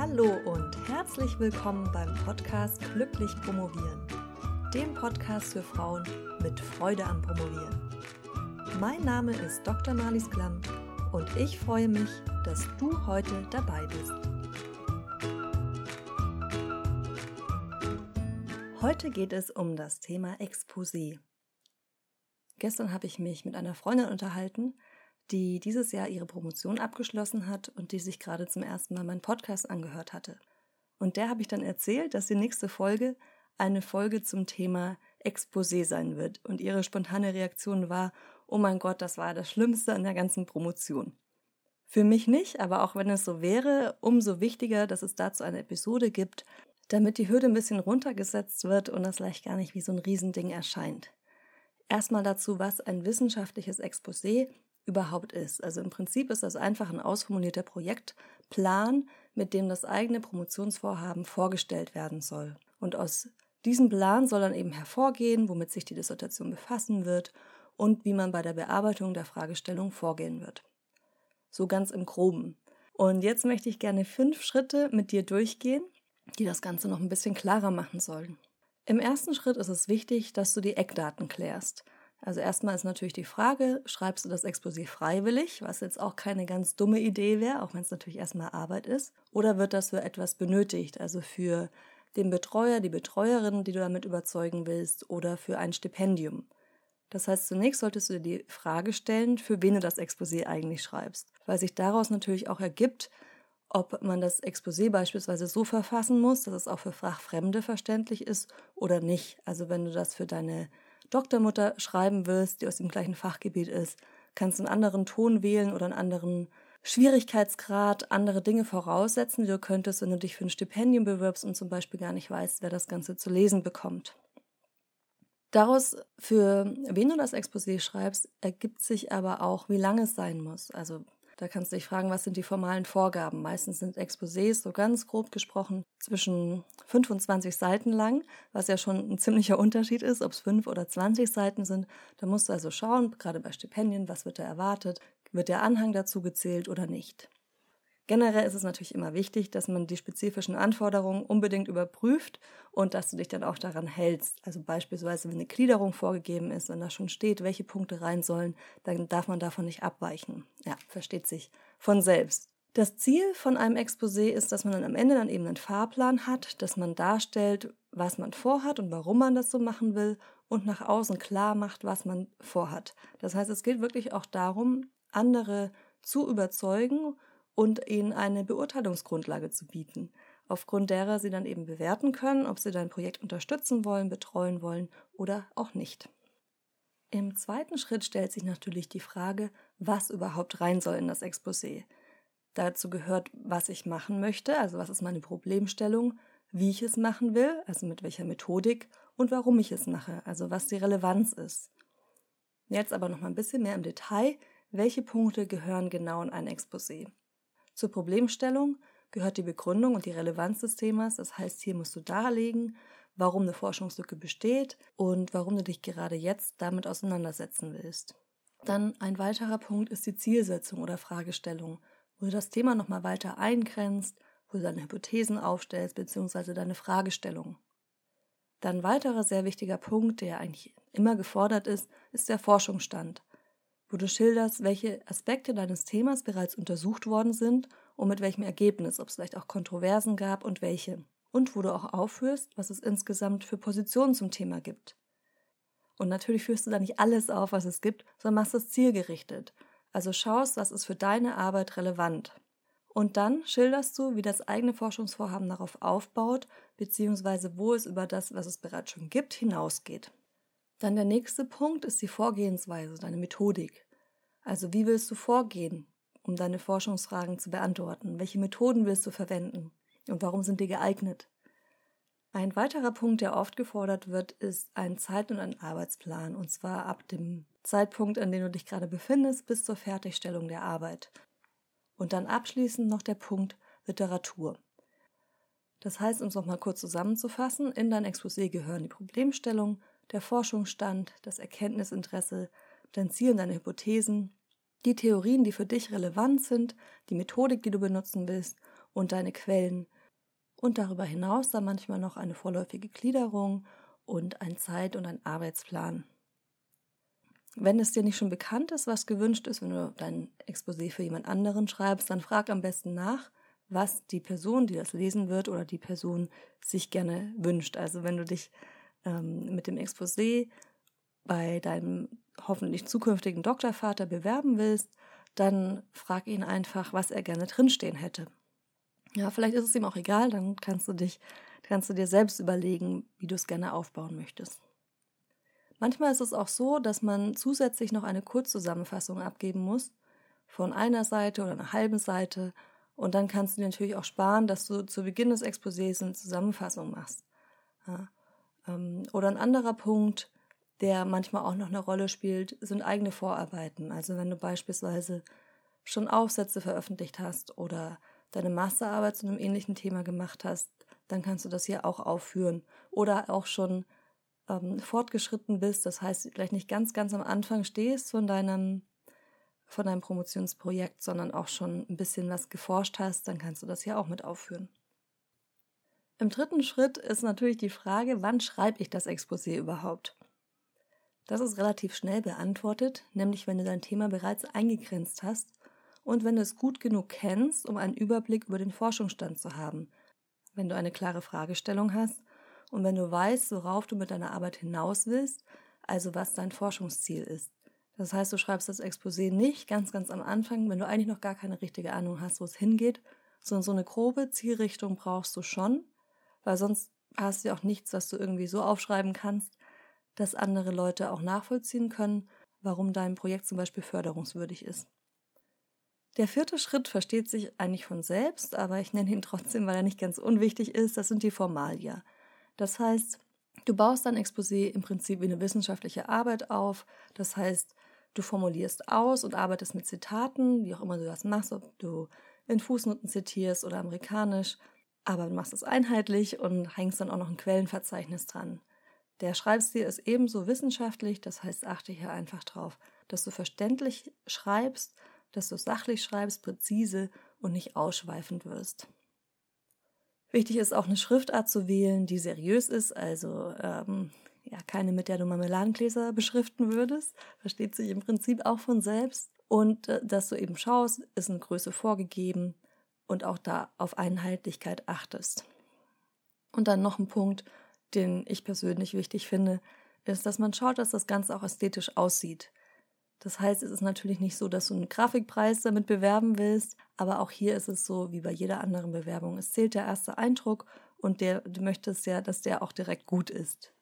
Hallo und herzlich willkommen beim Podcast Glücklich Promovieren, dem Podcast für Frauen mit Freude am Promovieren. Mein Name ist Dr. Marlies Klamm und ich freue mich, dass du heute dabei bist. Heute geht es um das Thema Exposé. Gestern habe ich mich mit einer Freundin unterhalten, die dieses Jahr ihre Promotion abgeschlossen hat und die sich gerade zum ersten Mal meinen Podcast angehört hatte. Und der habe ich dann erzählt, dass die nächste Folge eine Folge zum Thema Exposé sein wird. Und ihre spontane Reaktion war, oh mein Gott, das war das Schlimmste an der ganzen Promotion. Für mich nicht, aber auch wenn es so wäre, umso wichtiger, dass es dazu eine Episode gibt, damit die Hürde ein bisschen runtergesetzt wird und das vielleicht gar nicht wie so ein Riesending erscheint. Erstmal dazu, was ein wissenschaftliches Exposé überhaupt ist. Also im Prinzip ist das einfach ein ausformulierter Projektplan, mit dem das eigene Promotionsvorhaben vorgestellt werden soll. Und aus diesem Plan soll dann eben hervorgehen, womit sich die Dissertation befassen wird und wie man bei der Bearbeitung der Fragestellung vorgehen wird. So ganz im groben. Und jetzt möchte ich gerne fünf Schritte mit dir durchgehen, die das Ganze noch ein bisschen klarer machen sollen. Im ersten Schritt ist es wichtig, dass du die Eckdaten klärst. Also erstmal ist natürlich die Frage, schreibst du das Exposé freiwillig, was jetzt auch keine ganz dumme Idee wäre, auch wenn es natürlich erstmal Arbeit ist, oder wird das für etwas benötigt, also für den Betreuer, die Betreuerin, die du damit überzeugen willst, oder für ein Stipendium. Das heißt, zunächst solltest du dir die Frage stellen, für wen du das Exposé eigentlich schreibst, weil sich daraus natürlich auch ergibt, ob man das Exposé beispielsweise so verfassen muss, dass es auch für Fachfremde verständlich ist oder nicht. Also wenn du das für deine Doktormutter schreiben willst, die aus dem gleichen Fachgebiet ist, kannst du einen anderen Ton wählen oder einen anderen Schwierigkeitsgrad, andere Dinge voraussetzen, die du könntest, wenn du dich für ein Stipendium bewirbst und zum Beispiel gar nicht weißt, wer das Ganze zu lesen bekommt. Daraus, für wen du das Exposé schreibst, ergibt sich aber auch, wie lang es sein muss. Also da kannst du dich fragen, was sind die formalen Vorgaben? Meistens sind Exposés so ganz grob gesprochen zwischen 25 Seiten lang, was ja schon ein ziemlicher Unterschied ist, ob es 5 oder 20 Seiten sind. Da musst du also schauen, gerade bei Stipendien, was wird da erwartet? Wird der Anhang dazu gezählt oder nicht? Generell ist es natürlich immer wichtig, dass man die spezifischen Anforderungen unbedingt überprüft und dass du dich dann auch daran hältst. Also beispielsweise, wenn eine Gliederung vorgegeben ist, wenn da schon steht, welche Punkte rein sollen, dann darf man davon nicht abweichen. Ja, versteht sich von selbst. Das Ziel von einem Exposé ist, dass man dann am Ende dann eben einen Fahrplan hat, dass man darstellt, was man vorhat und warum man das so machen will und nach außen klar macht, was man vorhat. Das heißt, es geht wirklich auch darum, andere zu überzeugen und ihnen eine Beurteilungsgrundlage zu bieten, aufgrund derer sie dann eben bewerten können, ob sie dein Projekt unterstützen wollen, betreuen wollen oder auch nicht. Im zweiten Schritt stellt sich natürlich die Frage, was überhaupt rein soll in das Exposé. Dazu gehört, was ich machen möchte, also was ist meine Problemstellung, wie ich es machen will, also mit welcher Methodik und warum ich es mache, also was die Relevanz ist. Jetzt aber noch mal ein bisschen mehr im Detail, welche Punkte gehören genau in ein Exposé. Zur Problemstellung gehört die Begründung und die Relevanz des Themas. Das heißt, hier musst du darlegen, warum eine Forschungslücke besteht und warum du dich gerade jetzt damit auseinandersetzen willst. Dann ein weiterer Punkt ist die Zielsetzung oder Fragestellung, wo du das Thema nochmal weiter eingrenzt, wo du deine Hypothesen aufstellst bzw. deine Fragestellung. Dann ein weiterer sehr wichtiger Punkt, der eigentlich immer gefordert ist, ist der Forschungsstand wo du schilderst, welche Aspekte deines Themas bereits untersucht worden sind und mit welchem Ergebnis, ob es vielleicht auch Kontroversen gab und welche. Und wo du auch aufführst, was es insgesamt für Positionen zum Thema gibt. Und natürlich führst du da nicht alles auf, was es gibt, sondern machst es zielgerichtet. Also schaust, was ist für deine Arbeit relevant. Und dann schilderst du, wie das eigene Forschungsvorhaben darauf aufbaut, beziehungsweise wo es über das, was es bereits schon gibt, hinausgeht. Dann der nächste Punkt ist die Vorgehensweise, deine Methodik. Also wie willst du vorgehen, um deine Forschungsfragen zu beantworten? Welche Methoden willst du verwenden? Und warum sind die geeignet? Ein weiterer Punkt, der oft gefordert wird, ist ein Zeit- und ein Arbeitsplan, und zwar ab dem Zeitpunkt, an dem du dich gerade befindest, bis zur Fertigstellung der Arbeit. Und dann abschließend noch der Punkt Literatur. Das heißt, um es nochmal kurz zusammenzufassen, in dein Exposé gehören die Problemstellung, der Forschungsstand, das Erkenntnisinteresse, dein Ziel und deine Hypothesen, die Theorien, die für dich relevant sind, die Methodik, die du benutzen willst und deine Quellen. Und darüber hinaus dann manchmal noch eine vorläufige Gliederung und ein Zeit- und ein Arbeitsplan. Wenn es dir nicht schon bekannt ist, was gewünscht ist, wenn du dein Exposé für jemand anderen schreibst, dann frag am besten nach, was die Person, die das lesen wird oder die Person sich gerne wünscht. Also wenn du dich ähm, mit dem Exposé bei deinem hoffentlich zukünftigen Doktorvater bewerben willst, dann frag ihn einfach, was er gerne drinstehen hätte. Ja, vielleicht ist es ihm auch egal, dann kannst du dich, kannst du dir selbst überlegen, wie du es gerne aufbauen möchtest. Manchmal ist es auch so, dass man zusätzlich noch eine Kurzzusammenfassung abgeben muss, von einer Seite oder einer halben Seite. Und dann kannst du dir natürlich auch sparen, dass du zu Beginn des Exposés eine Zusammenfassung machst. Ja. Ähm, oder ein anderer Punkt, der manchmal auch noch eine Rolle spielt, sind eigene Vorarbeiten. Also wenn du beispielsweise schon Aufsätze veröffentlicht hast oder deine Masterarbeit zu einem ähnlichen Thema gemacht hast, dann kannst du das hier auch aufführen. Oder auch schon ähm, fortgeschritten bist, das heißt, vielleicht nicht ganz, ganz am Anfang stehst von deinem, von deinem Promotionsprojekt, sondern auch schon ein bisschen was geforscht hast, dann kannst du das hier auch mit aufführen. Im dritten Schritt ist natürlich die Frage, wann schreibe ich das Exposé überhaupt? Das ist relativ schnell beantwortet, nämlich wenn du dein Thema bereits eingegrenzt hast und wenn du es gut genug kennst, um einen Überblick über den Forschungsstand zu haben. Wenn du eine klare Fragestellung hast und wenn du weißt, worauf du mit deiner Arbeit hinaus willst, also was dein Forschungsziel ist. Das heißt, du schreibst das Exposé nicht ganz, ganz am Anfang, wenn du eigentlich noch gar keine richtige Ahnung hast, wo es hingeht, sondern so eine grobe Zielrichtung brauchst du schon, weil sonst hast du ja auch nichts, was du irgendwie so aufschreiben kannst, dass andere Leute auch nachvollziehen können, warum dein Projekt zum Beispiel förderungswürdig ist. Der vierte Schritt versteht sich eigentlich von selbst, aber ich nenne ihn trotzdem, weil er nicht ganz unwichtig ist, das sind die Formalia. Das heißt, du baust dein Exposé im Prinzip wie eine wissenschaftliche Arbeit auf. Das heißt, du formulierst aus und arbeitest mit Zitaten, wie auch immer du das machst, ob du in Fußnoten zitierst oder amerikanisch, aber du machst es einheitlich und hängst dann auch noch ein Quellenverzeichnis dran. Der Schreibstil ist ebenso wissenschaftlich, das heißt, achte hier einfach drauf, dass du verständlich schreibst, dass du sachlich schreibst, präzise und nicht ausschweifend wirst. Wichtig ist auch eine Schriftart zu wählen, die seriös ist, also ähm, ja, keine, mit der du Marmeladengläser beschriften würdest. Versteht sich im Prinzip auch von selbst. Und äh, dass du eben schaust, ist eine Größe vorgegeben und auch da auf Einheitlichkeit achtest. Und dann noch ein Punkt, den ich persönlich wichtig finde, ist, dass man schaut, dass das Ganze auch ästhetisch aussieht. Das heißt, es ist natürlich nicht so, dass du einen Grafikpreis damit bewerben willst, aber auch hier ist es so wie bei jeder anderen Bewerbung. Es zählt der erste Eindruck und der, du möchtest ja, dass der auch direkt gut ist.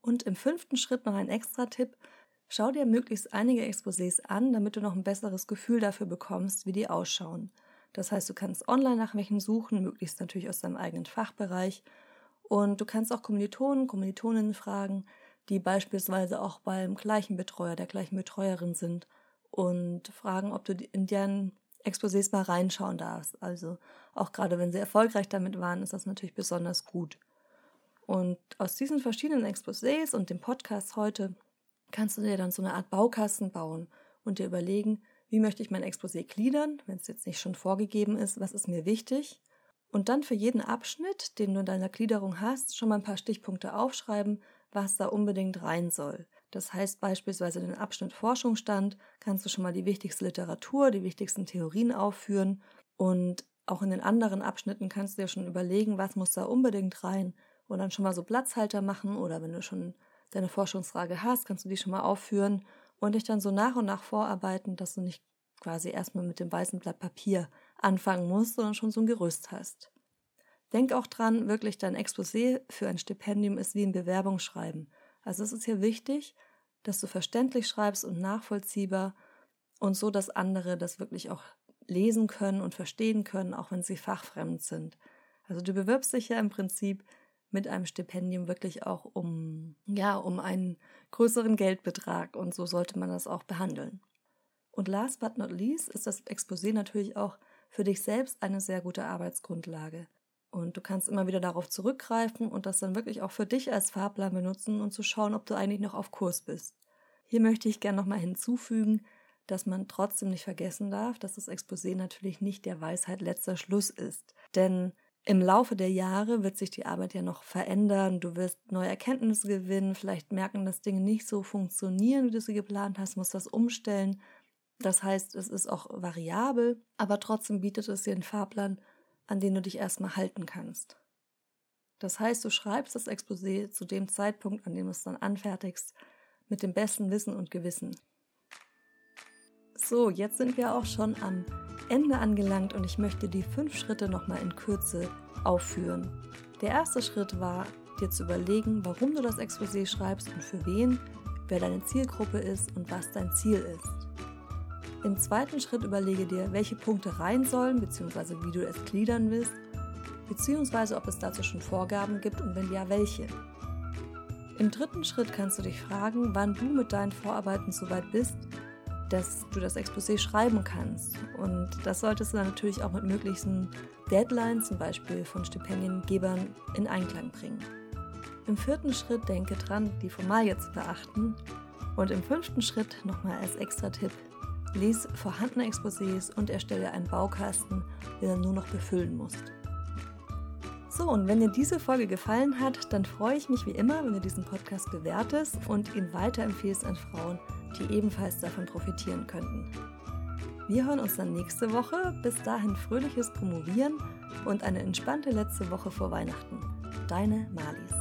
Und im fünften Schritt noch ein extra Tipp. Schau dir möglichst einige Exposés an, damit du noch ein besseres Gefühl dafür bekommst, wie die ausschauen. Das heißt, du kannst online nach welchen suchen, möglichst natürlich aus deinem eigenen Fachbereich. Und du kannst auch Kommilitonen, Kommilitoninnen fragen, die beispielsweise auch beim gleichen Betreuer, der gleichen Betreuerin sind und fragen, ob du in deren Exposés mal reinschauen darfst. Also auch gerade wenn sie erfolgreich damit waren, ist das natürlich besonders gut. Und aus diesen verschiedenen Exposés und dem Podcast heute kannst du dir dann so eine Art Baukasten bauen und dir überlegen, wie möchte ich mein Exposé gliedern, wenn es jetzt nicht schon vorgegeben ist, was ist mir wichtig. Und dann für jeden Abschnitt, den du in deiner Gliederung hast, schon mal ein paar Stichpunkte aufschreiben, was da unbedingt rein soll. Das heißt beispielsweise den Abschnitt Forschungsstand kannst du schon mal die wichtigste Literatur, die wichtigsten Theorien aufführen und auch in den anderen Abschnitten kannst du dir schon überlegen, was muss da unbedingt rein und dann schon mal so Platzhalter machen oder wenn du schon deine Forschungsfrage hast, kannst du die schon mal aufführen und dich dann so nach und nach vorarbeiten, dass du nicht quasi erstmal mit dem weißen Blatt Papier anfangen musst, sondern schon so ein Gerüst hast. Denk auch dran, wirklich dein Exposé für ein Stipendium ist wie ein Bewerbungsschreiben. Also es ist hier wichtig, dass du verständlich schreibst und nachvollziehbar und so, dass andere das wirklich auch lesen können und verstehen können, auch wenn sie fachfremd sind. Also du bewirbst dich ja im Prinzip mit einem Stipendium wirklich auch um, ja, um einen größeren Geldbetrag und so sollte man das auch behandeln. Und last but not least ist das Exposé natürlich auch für dich selbst eine sehr gute Arbeitsgrundlage. Und du kannst immer wieder darauf zurückgreifen und das dann wirklich auch für dich als Fahrplan benutzen und zu schauen, ob du eigentlich noch auf Kurs bist. Hier möchte ich gerne nochmal hinzufügen, dass man trotzdem nicht vergessen darf, dass das Exposé natürlich nicht der Weisheit letzter Schluss ist. Denn im Laufe der Jahre wird sich die Arbeit ja noch verändern. Du wirst neue Erkenntnisse gewinnen, vielleicht merken, dass Dinge nicht so funktionieren, wie du sie geplant hast, musst was umstellen. Das heißt, es ist auch variabel, aber trotzdem bietet es dir einen Fahrplan, an den du dich erstmal halten kannst. Das heißt, du schreibst das Exposé zu dem Zeitpunkt, an dem du es dann anfertigst, mit dem besten Wissen und Gewissen. So, jetzt sind wir auch schon am Ende angelangt und ich möchte die fünf Schritte nochmal in Kürze aufführen. Der erste Schritt war, dir zu überlegen, warum du das Exposé schreibst und für wen, wer deine Zielgruppe ist und was dein Ziel ist. Im zweiten Schritt überlege dir, welche Punkte rein sollen, bzw. wie du es gliedern willst, beziehungsweise ob es dazu schon Vorgaben gibt und wenn ja, welche. Im dritten Schritt kannst du dich fragen, wann du mit deinen Vorarbeiten soweit bist, dass du das Exposé schreiben kannst. Und das solltest du dann natürlich auch mit möglichen Deadlines, zum Beispiel von Stipendiengebern, in Einklang bringen. Im vierten Schritt denke dran, die Formalie zu beachten. Und im fünften Schritt nochmal als extra Tipp, lies vorhandene Exposés und erstelle einen Baukasten, den du nur noch befüllen musst. So, und wenn dir diese Folge gefallen hat, dann freue ich mich wie immer, wenn du diesen Podcast bewertest und ihn weiterempfiehlst an Frauen, die ebenfalls davon profitieren könnten. Wir hören uns dann nächste Woche. Bis dahin fröhliches Promovieren und eine entspannte letzte Woche vor Weihnachten. Deine Mali.